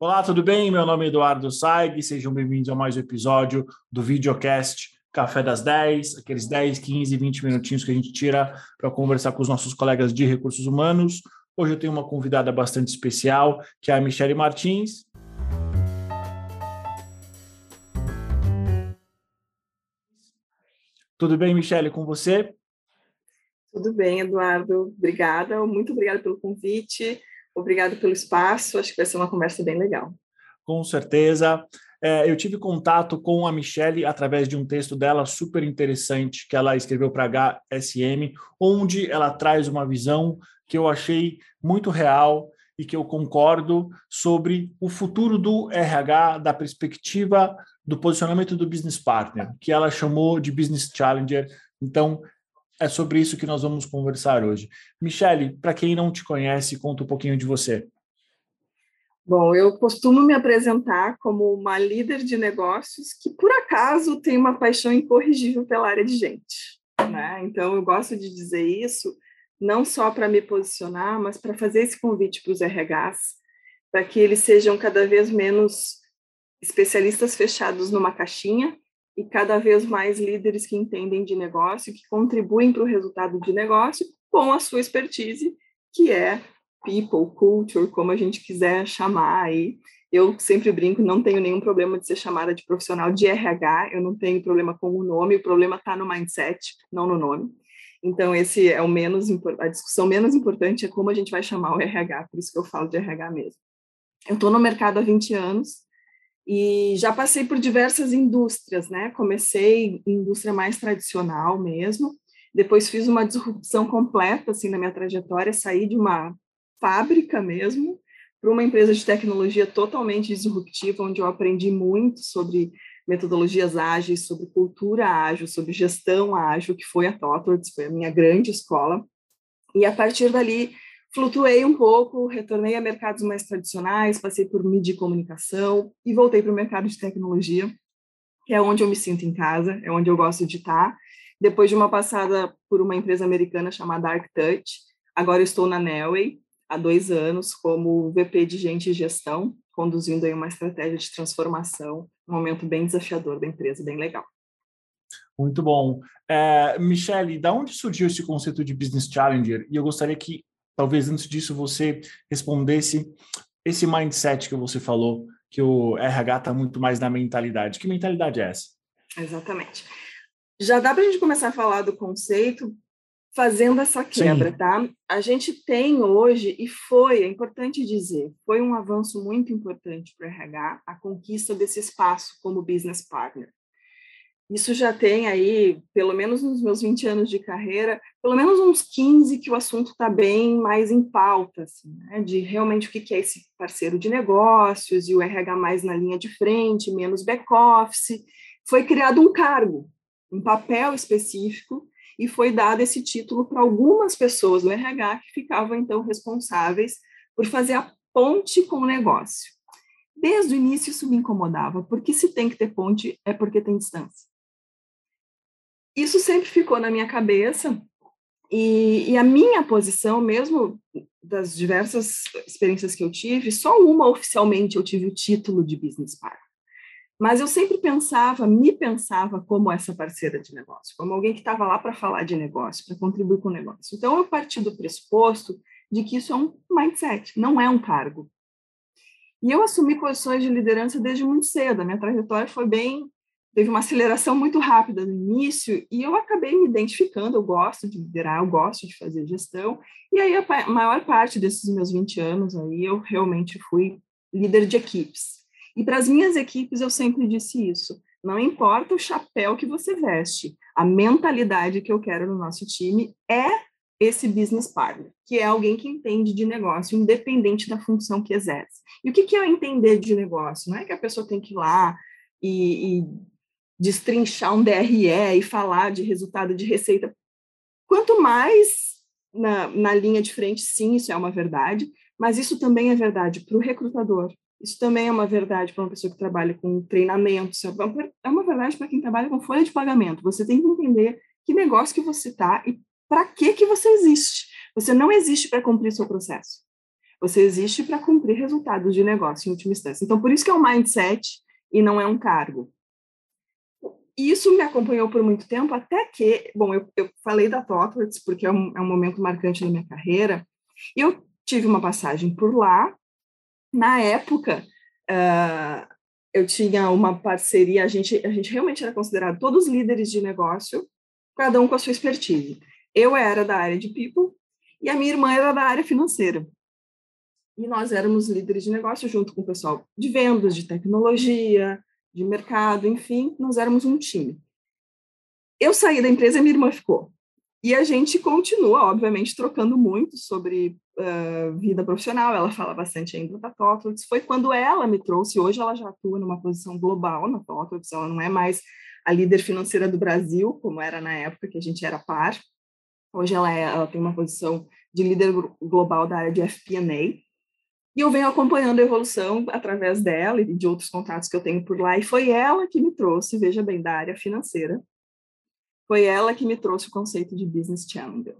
Olá, tudo bem? Meu nome é Eduardo Saig, sejam bem-vindos a mais um episódio do Videocast Café das 10, aqueles 10, 15, 20 minutinhos que a gente tira para conversar com os nossos colegas de recursos humanos. Hoje eu tenho uma convidada bastante especial, que é a Michele Martins. Tudo bem, Michele, com você? Tudo bem, Eduardo. Obrigada. Muito obrigada pelo convite. Obrigado pelo espaço. Acho que vai ser uma conversa bem legal. Com certeza. É, eu tive contato com a Michelle através de um texto dela super interessante que ela escreveu para HSM, onde ela traz uma visão que eu achei muito real e que eu concordo sobre o futuro do RH, da perspectiva do posicionamento do business partner, que ela chamou de business challenger. Então, é sobre isso que nós vamos conversar hoje. Michele, para quem não te conhece, conta um pouquinho de você. Bom, eu costumo me apresentar como uma líder de negócios que, por acaso, tem uma paixão incorrigível pela área de gente. Né? Então, eu gosto de dizer isso não só para me posicionar, mas para fazer esse convite para os RHs, para que eles sejam cada vez menos especialistas fechados numa caixinha e cada vez mais líderes que entendem de negócio, que contribuem para o resultado de negócio com a sua expertise, que é people, culture, como a gente quiser chamar aí. Eu sempre brinco, não tenho nenhum problema de ser chamada de profissional de RH, eu não tenho problema com o nome, o problema está no mindset, não no nome. Então, esse é o menos a discussão menos importante é como a gente vai chamar o RH, por isso que eu falo de RH mesmo. Eu estou no mercado há 20 anos, e já passei por diversas indústrias, né? Comecei em indústria mais tradicional mesmo, depois fiz uma disrupção completa assim na minha trajetória, saí de uma fábrica mesmo para uma empresa de tecnologia totalmente disruptiva, onde eu aprendi muito sobre metodologias ágeis, sobre cultura ágil, sobre gestão ágil, que foi a Totwords, foi a minha grande escola. E a partir dali Flutuei um pouco, retornei a mercados mais tradicionais, passei por mídia e comunicação e voltei para o mercado de tecnologia, que é onde eu me sinto em casa, é onde eu gosto de estar. Depois de uma passada por uma empresa americana chamada ArcTouch, agora estou na Nelway há dois anos como VP de Gente e Gestão, conduzindo aí uma estratégia de transformação, um momento bem desafiador da empresa, bem legal. Muito bom. É, Michele, da onde surgiu esse conceito de Business Challenger? E eu gostaria que talvez antes disso você respondesse esse mindset que você falou, que o RH está muito mais na mentalidade. Que mentalidade é essa? Exatamente. Já dá para a gente começar a falar do conceito fazendo essa quebra, Sim. tá? A gente tem hoje, e foi, é importante dizer, foi um avanço muito importante para o RH, a conquista desse espaço como business partner. Isso já tem aí, pelo menos nos meus 20 anos de carreira, pelo menos uns 15 que o assunto está bem mais em pauta, assim, né? de realmente o que é esse parceiro de negócios e o RH mais na linha de frente, menos back-office. Foi criado um cargo, um papel específico, e foi dado esse título para algumas pessoas no RH que ficavam, então, responsáveis por fazer a ponte com o negócio. Desde o início isso me incomodava, porque se tem que ter ponte é porque tem distância isso sempre ficou na minha cabeça e, e, a minha posição, mesmo das diversas experiências que eu tive, só uma oficialmente eu tive o título de business partner. Mas eu sempre pensava, me pensava como essa parceira de negócio, como alguém que estava lá para falar de negócio, para contribuir com o negócio. Então eu parti do pressuposto de que isso é um mindset, não é um cargo. E eu assumi posições de liderança desde muito cedo. A minha trajetória foi bem teve uma aceleração muito rápida no início e eu acabei me identificando, eu gosto de liderar, eu gosto de fazer gestão, e aí a maior parte desses meus 20 anos aí eu realmente fui líder de equipes. E para as minhas equipes eu sempre disse isso, não importa o chapéu que você veste, a mentalidade que eu quero no nosso time é esse business partner, que é alguém que entende de negócio, independente da função que exerce. E o que, que é entender de negócio? Não é que a pessoa tem que ir lá e, e destrinchar um DRE e falar de resultado de receita. Quanto mais na, na linha de frente, sim, isso é uma verdade, mas isso também é verdade para o recrutador, isso também é uma verdade para uma pessoa que trabalha com treinamento, é uma verdade para quem trabalha com folha de pagamento. Você tem que entender que negócio que você está e para que que você existe. Você não existe para cumprir seu processo. Você existe para cumprir resultados de negócio, em última instância. Então, por isso que é um mindset e não é um cargo. Isso me acompanhou por muito tempo, até que, bom, eu, eu falei da Totworks, porque é um, é um momento marcante na minha carreira, e eu tive uma passagem por lá. Na época, uh, eu tinha uma parceria, a gente, a gente realmente era considerado todos líderes de negócio, cada um com a sua expertise. Eu era da área de people e a minha irmã era da área financeira. E nós éramos líderes de negócio junto com o pessoal de vendas, de tecnologia, de mercado, enfim, nós éramos um time. Eu saí da empresa e minha irmã ficou. E a gente continua, obviamente, trocando muito sobre uh, vida profissional. Ela fala bastante ainda da TOTWORKS. Foi quando ela me trouxe. Hoje ela já atua numa posição global na TOTWORKS. Ela não é mais a líder financeira do Brasil, como era na época que a gente era par. Hoje ela, é, ela tem uma posição de líder global da área de FP&A. E eu venho acompanhando a evolução através dela e de outros contatos que eu tenho por lá. E foi ela que me trouxe, veja bem, da área financeira. Foi ela que me trouxe o conceito de business challenger.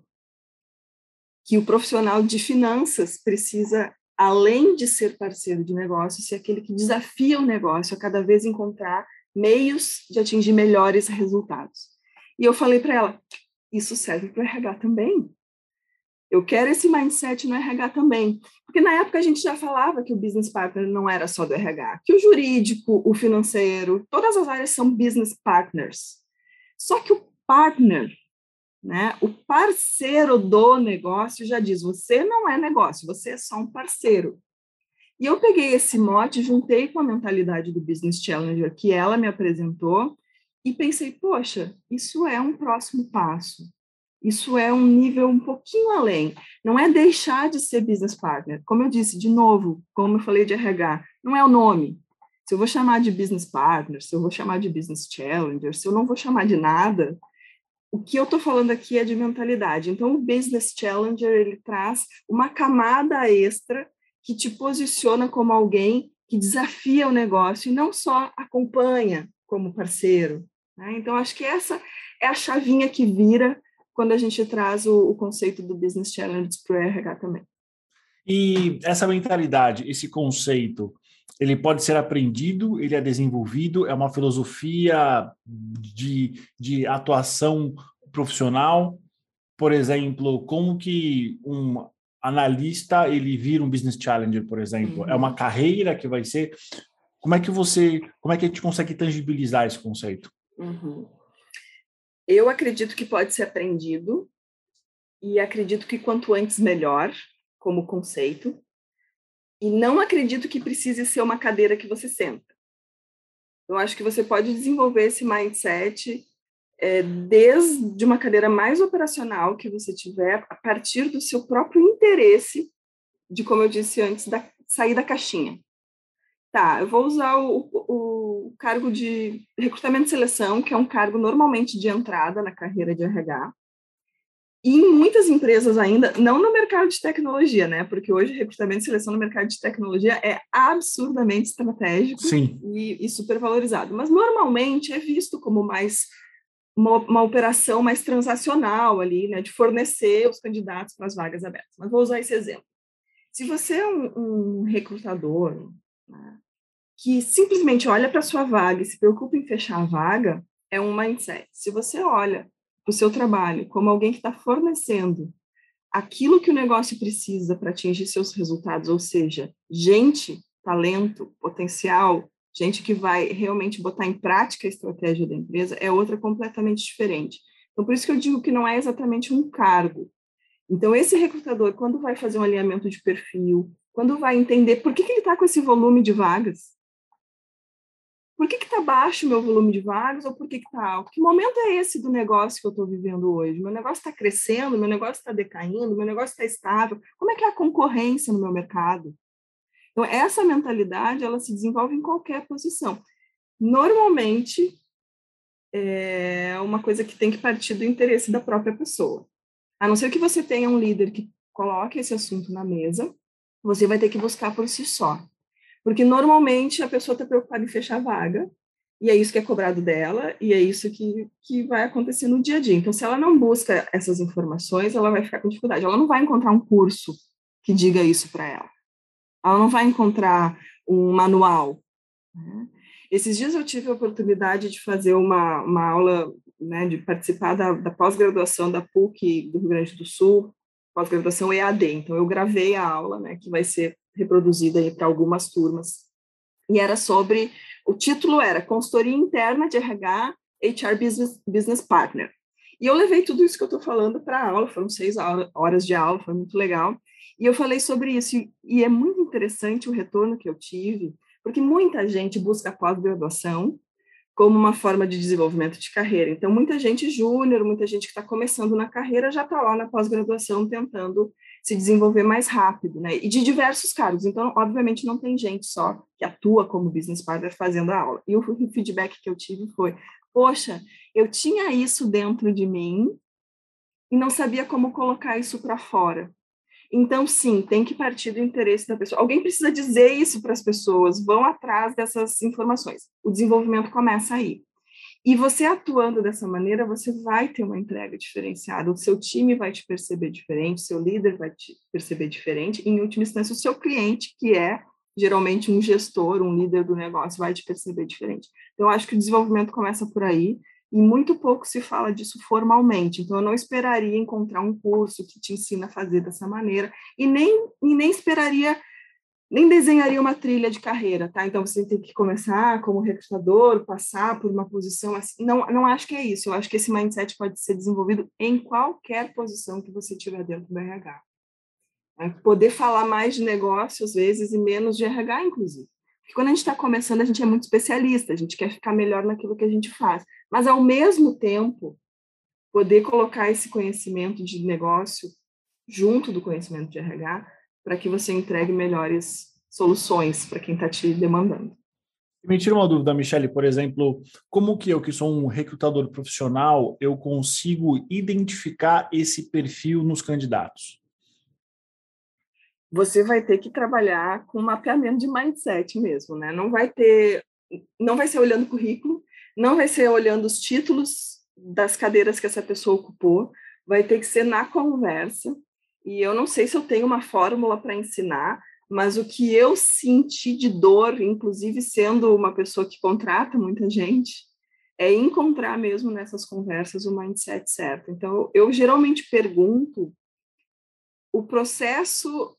Que o profissional de finanças precisa, além de ser parceiro de negócio, ser aquele que desafia o negócio a cada vez encontrar meios de atingir melhores resultados. E eu falei para ela: isso serve para o RH também. Eu quero esse mindset no RH também. Porque na época a gente já falava que o business partner não era só do RH, que o jurídico, o financeiro, todas as áreas são business partners. Só que o partner, né, o parceiro do negócio já diz: você não é negócio, você é só um parceiro. E eu peguei esse mote, juntei com a mentalidade do Business Challenger que ela me apresentou e pensei: poxa, isso é um próximo passo. Isso é um nível um pouquinho além. Não é deixar de ser business partner. Como eu disse, de novo, como eu falei de RH, não é o nome. Se eu vou chamar de business partner, se eu vou chamar de business challenger, se eu não vou chamar de nada, o que eu estou falando aqui é de mentalidade. Então, o business challenger ele traz uma camada extra que te posiciona como alguém que desafia o negócio e não só acompanha como parceiro. Né? Então, acho que essa é a chavinha que vira quando a gente traz o, o conceito do Business Challenge para o RH também. E essa mentalidade, esse conceito, ele pode ser aprendido, ele é desenvolvido, é uma filosofia de, de atuação profissional. Por exemplo, como que um analista ele vira um business challenger, por exemplo? Uhum. É uma carreira que vai ser. Como é que você, como é que a gente consegue tangibilizar esse conceito? Uhum. Eu acredito que pode ser aprendido e acredito que quanto antes melhor, como conceito. E não acredito que precise ser uma cadeira que você senta. Eu acho que você pode desenvolver esse mindset é, desde uma cadeira mais operacional que você tiver, a partir do seu próprio interesse, de como eu disse antes, da, sair da caixinha. Tá, eu vou usar o, o cargo de recrutamento e seleção, que é um cargo normalmente de entrada na carreira de RH. E em muitas empresas ainda, não no mercado de tecnologia, né? Porque hoje recrutamento e seleção no mercado de tecnologia é absurdamente estratégico e, e super valorizado. Mas normalmente é visto como mais uma, uma, operação mais transacional ali, né? De fornecer os candidatos para as vagas abertas. Mas vou usar esse exemplo. Se você é um, um recrutador, né? Que simplesmente olha para sua vaga e se preocupa em fechar a vaga, é um mindset. Se você olha para o seu trabalho como alguém que está fornecendo aquilo que o negócio precisa para atingir seus resultados, ou seja, gente, talento, potencial, gente que vai realmente botar em prática a estratégia da empresa, é outra completamente diferente. Então, por isso que eu digo que não é exatamente um cargo. Então, esse recrutador, quando vai fazer um alinhamento de perfil, quando vai entender por que, que ele está com esse volume de vagas, por que está baixo o meu volume de vagas ou por que está alto? Que momento é esse do negócio que eu estou vivendo hoje? Meu negócio está crescendo, meu negócio está decaindo, meu negócio está estável. Como é que é a concorrência no meu mercado? Então, essa mentalidade, ela se desenvolve em qualquer posição. Normalmente, é uma coisa que tem que partir do interesse da própria pessoa. A não ser que você tenha um líder que coloque esse assunto na mesa, você vai ter que buscar por si só. Porque normalmente a pessoa está preocupada em fechar a vaga, e é isso que é cobrado dela, e é isso que, que vai acontecer no dia a dia. Então, se ela não busca essas informações, ela vai ficar com dificuldade. Ela não vai encontrar um curso que diga isso para ela. ela não vai encontrar um manual. Né? Esses dias eu tive a oportunidade de fazer uma, uma aula, né, de participar da, da pós-graduação da PUC do Rio Grande do Sul, pós-graduação EAD. Então, eu gravei a aula, né, que vai ser reproduzida para algumas turmas. E era sobre, o título era Consultoria Interna de RH HR Business, Business Partner. E eu levei tudo isso que eu estou falando para a aula, foram seis horas de aula, foi muito legal. E eu falei sobre isso, e é muito interessante o retorno que eu tive, porque muita gente busca pós-graduação como uma forma de desenvolvimento de carreira. Então, muita gente júnior, muita gente que está começando na carreira já está lá na pós-graduação tentando se desenvolver mais rápido, né? E de diversos cargos. Então, obviamente, não tem gente só que atua como business partner fazendo a aula. E o feedback que eu tive foi: poxa, eu tinha isso dentro de mim e não sabia como colocar isso para fora. Então, sim, tem que partir do interesse da pessoa. Alguém precisa dizer isso para as pessoas, vão atrás dessas informações. O desenvolvimento começa aí. E você atuando dessa maneira, você vai ter uma entrega diferenciada. O seu time vai te perceber diferente, o seu líder vai te perceber diferente, e, em última instância, o seu cliente, que é geralmente um gestor, um líder do negócio, vai te perceber diferente. Então, eu acho que o desenvolvimento começa por aí, e muito pouco se fala disso formalmente. Então, eu não esperaria encontrar um curso que te ensina a fazer dessa maneira, e nem, e nem esperaria, nem desenharia uma trilha de carreira, tá? Então, você tem que começar como recrutador, passar por uma posição assim. Não, não acho que é isso. Eu acho que esse mindset pode ser desenvolvido em qualquer posição que você tiver dentro do RH. É poder falar mais de negócio, às vezes, e menos de RH, inclusive. Porque quando a gente está começando, a gente é muito especialista, a gente quer ficar melhor naquilo que a gente faz. Mas, ao mesmo tempo, poder colocar esse conhecimento de negócio junto do conhecimento de RH para que você entregue melhores soluções para quem está te demandando. Me tira uma dúvida, Michele, por exemplo, como que eu, que sou um recrutador profissional, eu consigo identificar esse perfil nos candidatos? você vai ter que trabalhar com mapeamento de mindset mesmo, né? Não vai ter, não vai ser olhando o currículo, não vai ser olhando os títulos das cadeiras que essa pessoa ocupou, vai ter que ser na conversa. E eu não sei se eu tenho uma fórmula para ensinar, mas o que eu senti de dor, inclusive sendo uma pessoa que contrata muita gente, é encontrar mesmo nessas conversas o mindset certo. Então, eu geralmente pergunto o processo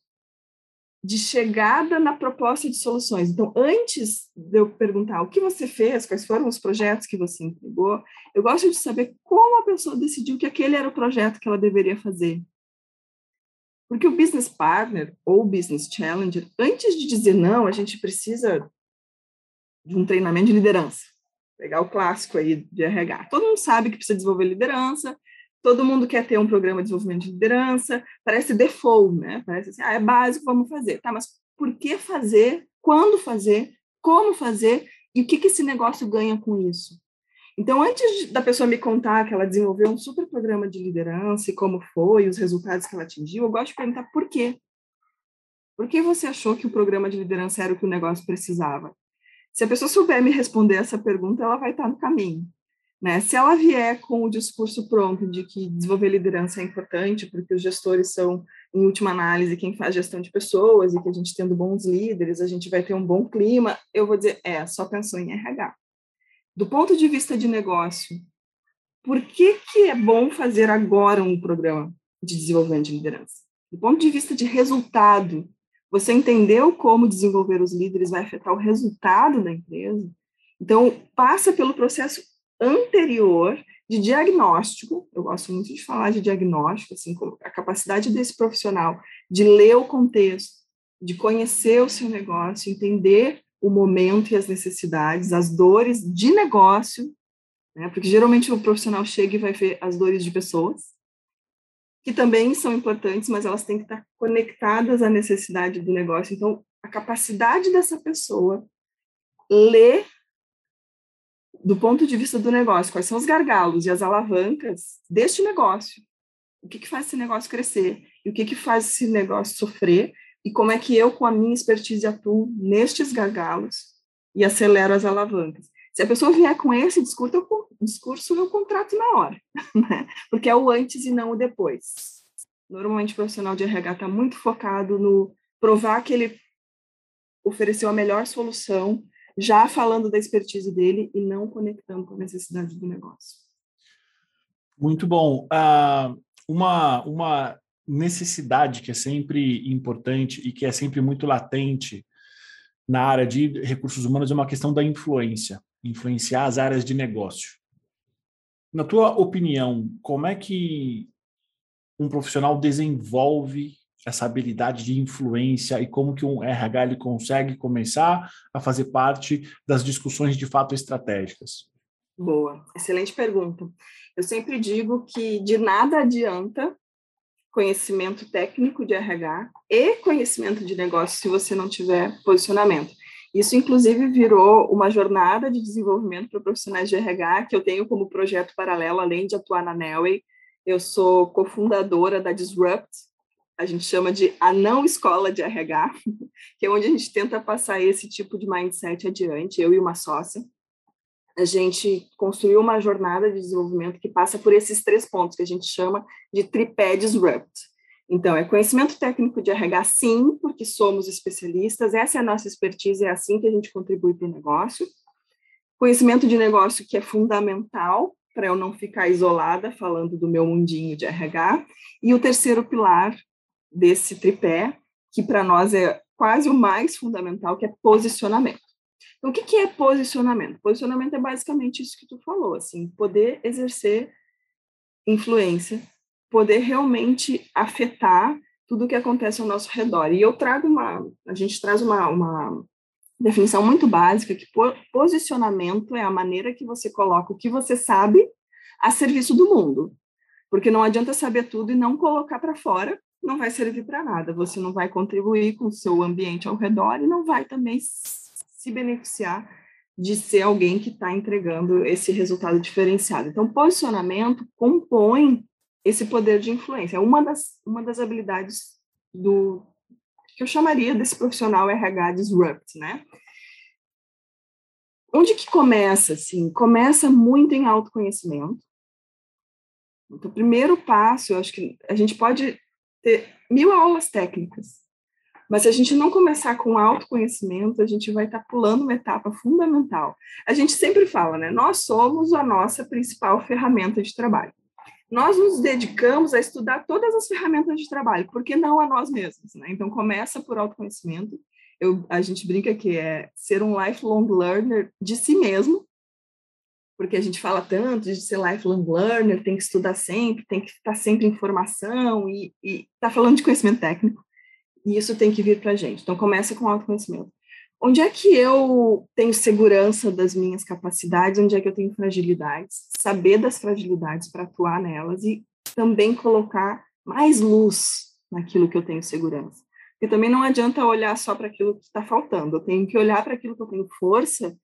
de chegada na proposta de soluções. Então, antes de eu perguntar o que você fez, quais foram os projetos que você entregou, eu gosto de saber como a pessoa decidiu que aquele era o projeto que ela deveria fazer. Porque o business partner ou business challenger, antes de dizer não, a gente precisa de um treinamento de liderança. Pegar o clássico aí de RH. Todo mundo sabe que precisa desenvolver liderança, todo mundo quer ter um programa de desenvolvimento de liderança, parece default, né? Parece assim, ah, é básico, vamos fazer. Tá, mas por que fazer? Quando fazer? Como fazer? E o que, que esse negócio ganha com isso? Então, antes da pessoa me contar que ela desenvolveu um super programa de liderança e como foi, os resultados que ela atingiu, eu gosto de perguntar por quê. Por que você achou que o programa de liderança era o que o negócio precisava? Se a pessoa souber me responder essa pergunta, ela vai estar no caminho. Né? Se ela vier com o discurso pronto de que desenvolver liderança é importante, porque os gestores são, em última análise, quem faz gestão de pessoas, e que a gente tendo bons líderes, a gente vai ter um bom clima, eu vou dizer, é, só pensou em RH. Do ponto de vista de negócio, por que, que é bom fazer agora um programa de desenvolvimento de liderança? Do ponto de vista de resultado, você entendeu como desenvolver os líderes vai afetar o resultado da empresa? Então, passa pelo processo anterior de diagnóstico, eu gosto muito de falar de diagnóstico, assim, a capacidade desse profissional de ler o contexto, de conhecer o seu negócio, entender o momento e as necessidades, as dores de negócio, né? porque geralmente o profissional chega e vai ver as dores de pessoas, que também são importantes, mas elas têm que estar conectadas à necessidade do negócio. Então, a capacidade dessa pessoa ler do ponto de vista do negócio, quais são os gargalos e as alavancas deste negócio? O que, que faz esse negócio crescer? E o que, que faz esse negócio sofrer? E como é que eu, com a minha expertise, atuo nestes gargalos e acelero as alavancas? Se a pessoa vier com esse discurso, eu, discurso, eu contrato na hora, né? porque é o antes e não o depois. Normalmente, o profissional de RH está muito focado no provar que ele ofereceu a melhor solução, já falando da expertise dele e não conectando com a necessidade do negócio. Muito bom. Uh, uma, uma necessidade que é sempre importante e que é sempre muito latente na área de recursos humanos é uma questão da influência, influenciar as áreas de negócio. Na tua opinião, como é que um profissional desenvolve essa habilidade de influência e como que um RH ele consegue começar a fazer parte das discussões de fato estratégicas? Boa, excelente pergunta. Eu sempre digo que de nada adianta conhecimento técnico de RH e conhecimento de negócio se você não tiver posicionamento. Isso, inclusive, virou uma jornada de desenvolvimento para profissionais de RH que eu tenho como projeto paralelo, além de atuar na Nelway. Eu sou cofundadora da Disrupt, a gente chama de a não escola de RH, que é onde a gente tenta passar esse tipo de mindset adiante, eu e uma sócia. A gente construiu uma jornada de desenvolvimento que passa por esses três pontos que a gente chama de tripé disrupt. Então, é conhecimento técnico de RH, sim, porque somos especialistas, essa é a nossa expertise, é assim que a gente contribui para o negócio. Conhecimento de negócio, que é fundamental para eu não ficar isolada falando do meu mundinho de RH. E o terceiro pilar, desse tripé, que para nós é quase o mais fundamental, que é posicionamento. Então, o que, que é posicionamento? Posicionamento é basicamente isso que tu falou, assim, poder exercer influência, poder realmente afetar tudo o que acontece ao nosso redor. E eu trago uma, a gente traz uma, uma definição muito básica que posicionamento é a maneira que você coloca o que você sabe a serviço do mundo. Porque não adianta saber tudo e não colocar para fora, não vai servir para nada. Você não vai contribuir com o seu ambiente ao redor e não vai também se beneficiar de ser alguém que está entregando esse resultado diferenciado. Então, posicionamento compõe esse poder de influência. Uma das, uma das habilidades do que eu chamaria desse profissional RH disrupt, né? Onde que começa, assim? Começa muito em autoconhecimento. Então, o primeiro passo, eu acho que a gente pode ter mil aulas técnicas. Mas se a gente não começar com autoconhecimento, a gente vai estar tá pulando uma etapa fundamental. A gente sempre fala, né? Nós somos a nossa principal ferramenta de trabalho. Nós nos dedicamos a estudar todas as ferramentas de trabalho, porque não a nós mesmos, né? Então começa por autoconhecimento. Eu, a gente brinca que é ser um lifelong learner de si mesmo, porque a gente fala tanto de ser lifelong learner, tem que estudar sempre, tem que estar sempre em formação e está falando de conhecimento técnico. E isso tem que vir para a gente. Então, começa com autoconhecimento. Onde é que eu tenho segurança das minhas capacidades? Onde é que eu tenho fragilidades? Saber das fragilidades para atuar nelas e também colocar mais luz naquilo que eu tenho segurança. Porque também não adianta olhar só para aquilo que está faltando. Eu tenho que olhar para aquilo que eu tenho força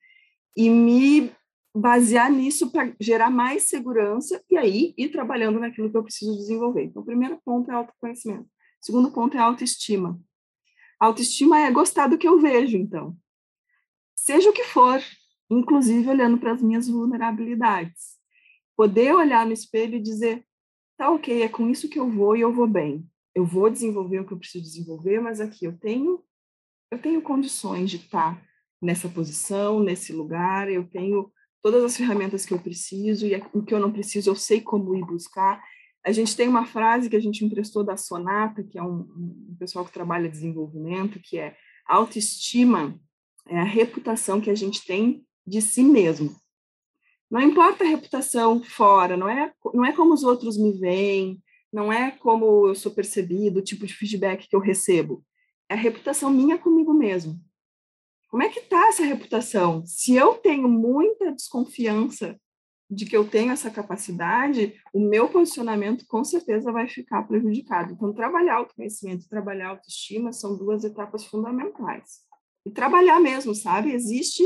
e me basear nisso para gerar mais segurança e aí ir trabalhando naquilo que eu preciso desenvolver. Então, o primeiro ponto é autoconhecimento. Segundo ponto é autoestima. Autoestima é gostar do que eu vejo, então. Seja o que for, inclusive olhando para as minhas vulnerabilidades. Poder olhar no espelho e dizer: tá ok, é com isso que eu vou e eu vou bem. Eu vou desenvolver o que eu preciso desenvolver, mas aqui eu tenho eu tenho condições de estar nessa posição, nesse lugar, eu tenho todas as ferramentas que eu preciso e o que eu não preciso eu sei como ir buscar. A gente tem uma frase que a gente emprestou da Sonata, que é um, um pessoal que trabalha desenvolvimento, que é autoestima é a reputação que a gente tem de si mesmo. Não importa a reputação fora, não é, não é como os outros me veem, não é como eu sou percebido, o tipo de feedback que eu recebo. É a reputação minha comigo mesmo. Como é que está essa reputação? Se eu tenho muita desconfiança de que eu tenho essa capacidade, o meu posicionamento com certeza vai ficar prejudicado. Então, trabalhar autoconhecimento e trabalhar autoestima são duas etapas fundamentais. E trabalhar mesmo, sabe? Existe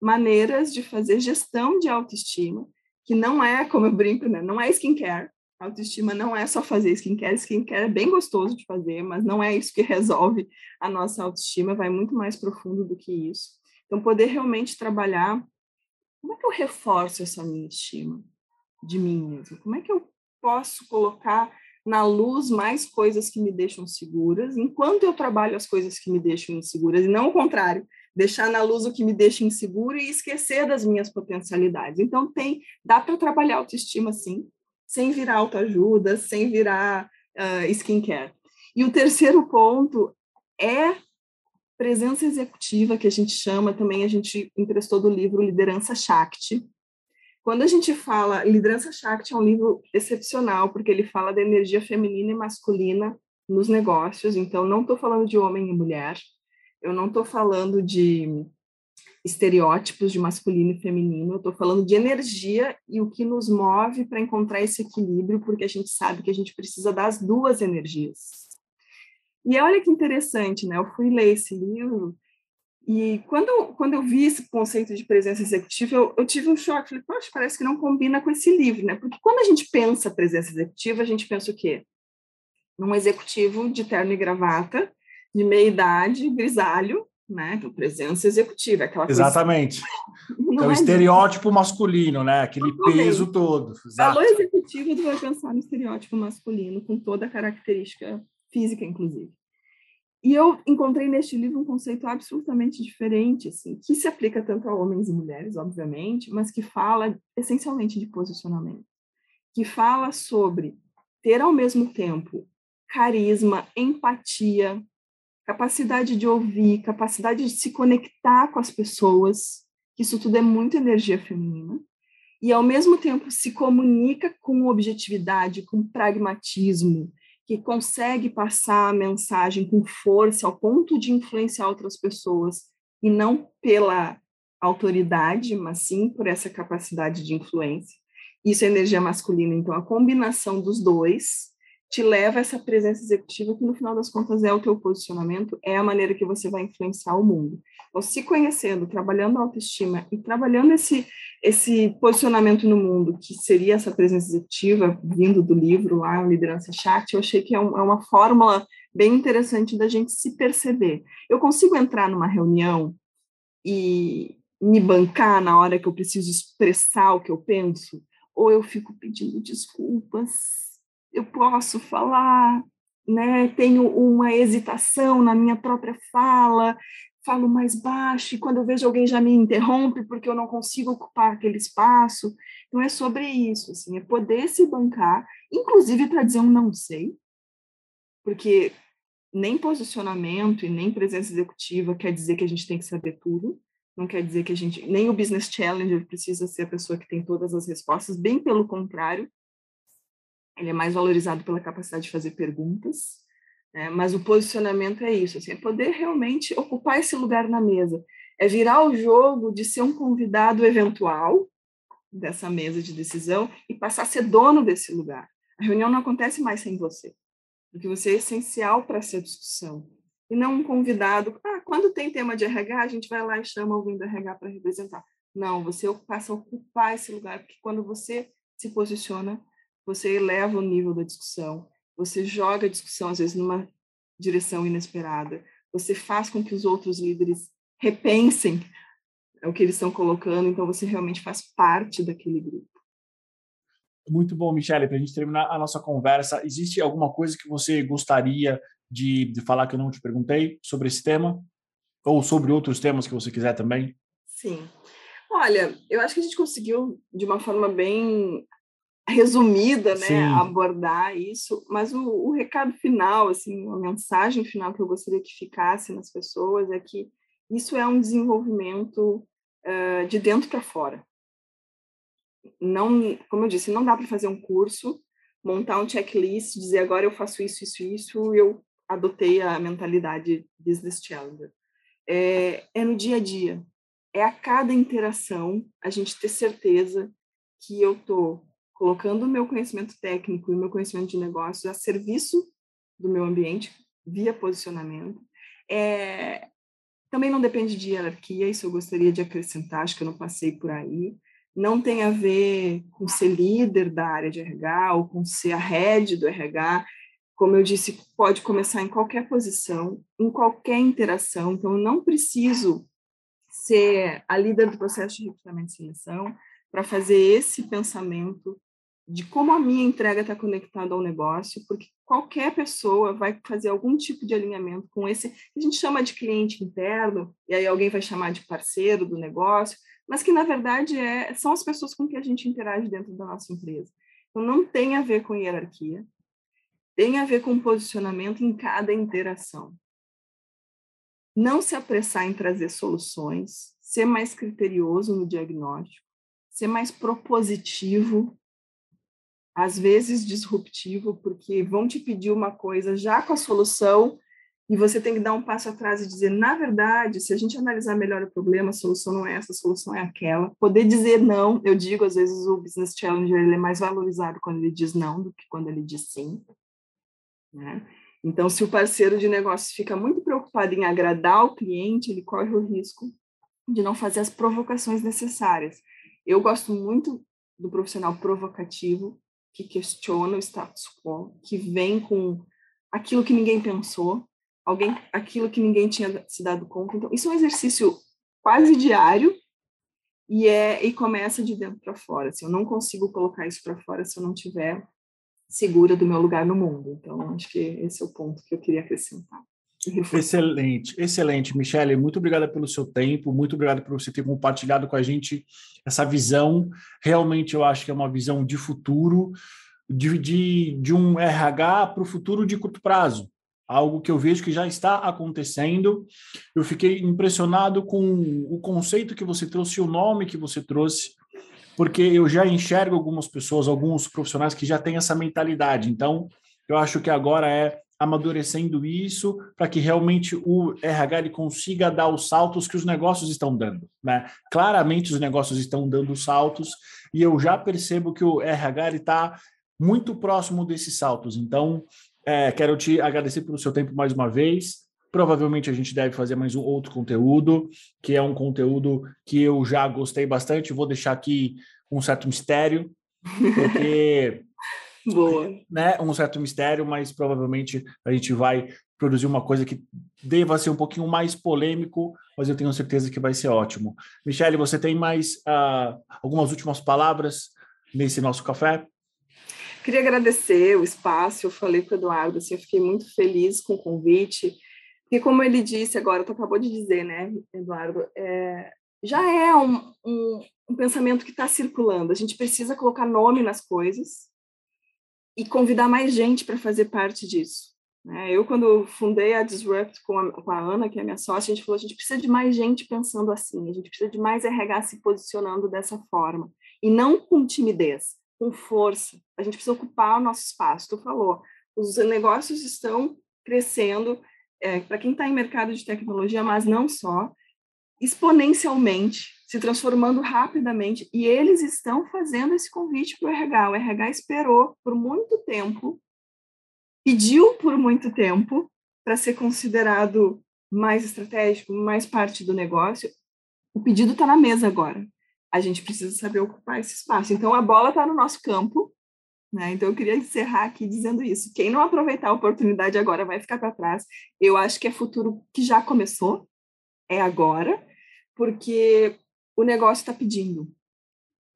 maneiras de fazer gestão de autoestima, que não é, como eu brinco, né? não é skincare, Autoestima não é só fazer skincare, skincare é bem gostoso de fazer, mas não é isso que resolve a nossa autoestima, vai muito mais profundo do que isso. Então, poder realmente trabalhar, como é que eu reforço essa minha estima de mim mesmo? Como é que eu posso colocar na luz mais coisas que me deixam seguras, enquanto eu trabalho as coisas que me deixam inseguras, e não o contrário, deixar na luz o que me deixa inseguro e esquecer das minhas potencialidades. Então tem, dá para trabalhar autoestima sim, sem virar autoajuda, sem virar uh, skincare. E o terceiro ponto é presença executiva, que a gente chama também, a gente emprestou do livro Liderança Shakti, quando a gente fala, Liderança Shakti é um livro excepcional, porque ele fala da energia feminina e masculina nos negócios. Então, não estou falando de homem e mulher, eu não estou falando de estereótipos de masculino e feminino, eu estou falando de energia e o que nos move para encontrar esse equilíbrio, porque a gente sabe que a gente precisa das duas energias. E olha que interessante, né? Eu fui ler esse livro e quando, quando eu vi esse conceito de presença executiva, eu, eu tive um choque. Falei, poxa, parece que não combina com esse livro, né? Porque quando a gente pensa presença executiva, a gente pensa o quê? Num executivo de terno e gravata, de meia idade, grisalho, né? Então, presença executiva, aquela Exatamente. Coisa... é o é estereótipo masculino, né? Aquele peso todo. Exato. Falou executivo, tu vai pensar no estereótipo masculino, com toda a característica física, inclusive. E eu encontrei neste livro um conceito absolutamente diferente, assim, que se aplica tanto a homens e mulheres, obviamente, mas que fala essencialmente de posicionamento, que fala sobre ter ao mesmo tempo carisma, empatia, capacidade de ouvir, capacidade de se conectar com as pessoas, que isso tudo é muito energia feminina, e ao mesmo tempo se comunica com objetividade, com pragmatismo, que consegue passar a mensagem com força ao ponto de influenciar outras pessoas e não pela autoridade, mas sim por essa capacidade de influência. Isso é energia masculina, então a combinação dos dois te leva a essa presença executiva que no final das contas é o teu posicionamento, é a maneira que você vai influenciar o mundo. Então, se conhecendo, trabalhando a autoestima e trabalhando esse esse posicionamento no mundo, que seria essa presença executiva, vindo do livro lá, Liderança Chat, eu achei que é, um, é uma fórmula bem interessante da gente se perceber. Eu consigo entrar numa reunião e me bancar na hora que eu preciso expressar o que eu penso, ou eu fico pedindo desculpas, eu posso falar, né? Tenho uma hesitação na minha própria fala, falo mais baixo, e quando eu vejo alguém já me interrompe porque eu não consigo ocupar aquele espaço. Então é sobre isso, assim, é poder se bancar, inclusive para dizer um não sei, porque nem posicionamento e nem presença executiva quer dizer que a gente tem que saber tudo. Não quer dizer que a gente, nem o business challenger precisa ser a pessoa que tem todas as respostas, bem pelo contrário. Ele é mais valorizado pela capacidade de fazer perguntas né? Mas o posicionamento é isso, assim, é poder realmente ocupar esse lugar na mesa, é virar o jogo de ser um convidado eventual dessa mesa de decisão e passar a ser dono desse lugar. A reunião não acontece mais sem você, porque você é essencial para essa discussão. E não um convidado, ah, quando tem tema de RH, a gente vai lá e chama alguém do RH para representar. Não, você passa a ocupar esse lugar, porque quando você se posiciona, você eleva o nível da discussão, você joga a discussão, às vezes, numa direção inesperada, você faz com que os outros líderes repensem o que eles estão colocando, então você realmente faz parte daquele grupo. Muito bom, Michele. Para a gente terminar a nossa conversa, existe alguma coisa que você gostaria de, de falar que eu não te perguntei sobre esse tema? Ou sobre outros temas que você quiser também? Sim. Olha, eu acho que a gente conseguiu, de uma forma bem resumida, né, Sim. abordar isso, mas o, o, recado final, assim, a mensagem final que eu gostaria que ficasse nas pessoas é que isso é um desenvolvimento uh, de dentro para fora. Não, como eu disse, não dá para fazer um curso, montar um checklist, dizer agora eu faço isso, isso, isso, e eu adotei a mentalidade business challenger. É, é no dia a dia, é a cada interação a gente ter certeza que eu estou colocando o meu conhecimento técnico e o meu conhecimento de negócios a serviço do meu ambiente via posicionamento. É, também não depende de hierarquia, isso eu gostaria de acrescentar, acho que eu não passei por aí. Não tem a ver com ser líder da área de RH ou com ser a head do RH. Como eu disse, pode começar em qualquer posição, em qualquer interação. Então, eu não preciso ser a líder do processo de recrutamento e seleção para fazer esse pensamento de como a minha entrega está conectada ao negócio, porque qualquer pessoa vai fazer algum tipo de alinhamento com esse a gente chama de cliente interno, e aí alguém vai chamar de parceiro do negócio, mas que na verdade é, são as pessoas com que a gente interage dentro da nossa empresa. Então não tem a ver com hierarquia, tem a ver com posicionamento em cada interação. Não se apressar em trazer soluções, ser mais criterioso no diagnóstico, ser mais propositivo às vezes disruptivo, porque vão te pedir uma coisa já com a solução e você tem que dar um passo atrás e dizer, na verdade, se a gente analisar melhor o problema, a solução não é essa, a solução é aquela. Poder dizer não, eu digo, às vezes o business challenger ele é mais valorizado quando ele diz não do que quando ele diz sim. Né? Então, se o parceiro de negócio fica muito preocupado em agradar o cliente, ele corre o risco de não fazer as provocações necessárias. Eu gosto muito do profissional provocativo, que questiona o status quo, que vem com aquilo que ninguém pensou, alguém, aquilo que ninguém tinha se dado conta. Então, isso é um exercício quase diário e é e começa de dentro para fora. Assim, eu não consigo colocar isso para fora se eu não tiver segura do meu lugar no mundo. Então, acho que esse é o ponto que eu queria acrescentar. Excelente, excelente, Michele. Muito obrigada pelo seu tempo, muito obrigado por você ter compartilhado com a gente essa visão. Realmente, eu acho que é uma visão de futuro, de, de, de um RH para o futuro de curto prazo. Algo que eu vejo que já está acontecendo. Eu fiquei impressionado com o conceito que você trouxe, o nome que você trouxe, porque eu já enxergo algumas pessoas, alguns profissionais que já têm essa mentalidade. Então, eu acho que agora é amadurecendo isso para que realmente o RH ele consiga dar os saltos que os negócios estão dando. Né? Claramente os negócios estão dando saltos e eu já percebo que o RH está muito próximo desses saltos. Então, é, quero te agradecer pelo seu tempo mais uma vez. Provavelmente a gente deve fazer mais um outro conteúdo, que é um conteúdo que eu já gostei bastante. Vou deixar aqui um certo mistério, porque Boa. Né, um certo mistério, mas provavelmente a gente vai produzir uma coisa que deva ser um pouquinho mais polêmico, mas eu tenho certeza que vai ser ótimo. Michele, você tem mais uh, algumas últimas palavras nesse nosso café? Queria agradecer o espaço, eu falei para o Eduardo, assim, eu fiquei muito feliz com o convite, e como ele disse agora, tu acabou de dizer, né, Eduardo, é, já é um, um, um pensamento que está circulando, a gente precisa colocar nome nas coisas, e convidar mais gente para fazer parte disso. Né? Eu, quando fundei a Disrupt com a, com a Ana, que é minha sócia, a gente falou: a gente precisa de mais gente pensando assim, a gente precisa de mais RH se posicionando dessa forma, e não com timidez, com força. A gente precisa ocupar o nosso espaço. Tu falou, os negócios estão crescendo, é, para quem está em mercado de tecnologia, mas não só, exponencialmente, se transformando rapidamente, e eles estão fazendo esse convite para o RH. O RH esperou por muito tempo, pediu por muito tempo para ser considerado mais estratégico, mais parte do negócio. O pedido está na mesa agora. A gente precisa saber ocupar esse espaço. Então, a bola está no nosso campo. Né? Então, eu queria encerrar aqui dizendo isso. Quem não aproveitar a oportunidade agora vai ficar para trás. Eu acho que é futuro que já começou, é agora porque o negócio está pedindo.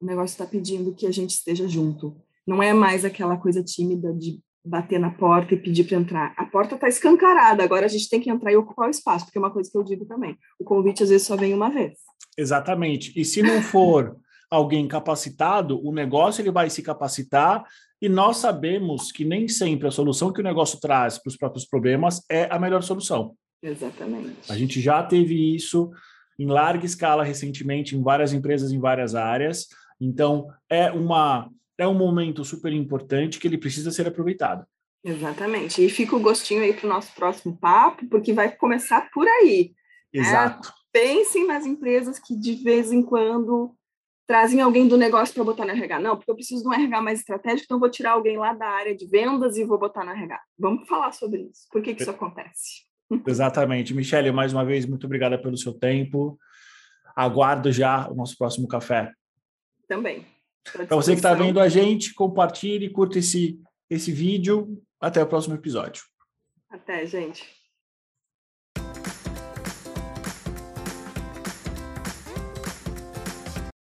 O negócio está pedindo que a gente esteja junto. Não é mais aquela coisa tímida de bater na porta e pedir para entrar. A porta está escancarada, agora a gente tem que entrar e ocupar o espaço, porque é uma coisa que eu digo também. O convite às vezes só vem uma vez. Exatamente. E se não for alguém capacitado, o negócio ele vai se capacitar e nós sabemos que nem sempre a solução que o negócio traz para os próprios problemas é a melhor solução. Exatamente. A gente já teve isso em larga escala recentemente em várias empresas em várias áreas. Então, é uma é um momento super importante que ele precisa ser aproveitado. Exatamente. E fica o gostinho aí para o nosso próximo papo, porque vai começar por aí. Né? Exato. Pensem nas empresas que de vez em quando trazem alguém do negócio para botar no RH. Não, porque eu preciso de um RH mais estratégico, então vou tirar alguém lá da área de vendas e vou botar no RH. Vamos falar sobre isso. Por que, que isso acontece? Exatamente. Michele, mais uma vez, muito obrigada pelo seu tempo. Aguardo já o nosso próximo café. Também. Para você que está vendo a gente, compartilhe, curta esse, esse vídeo. Até o próximo episódio. Até, gente.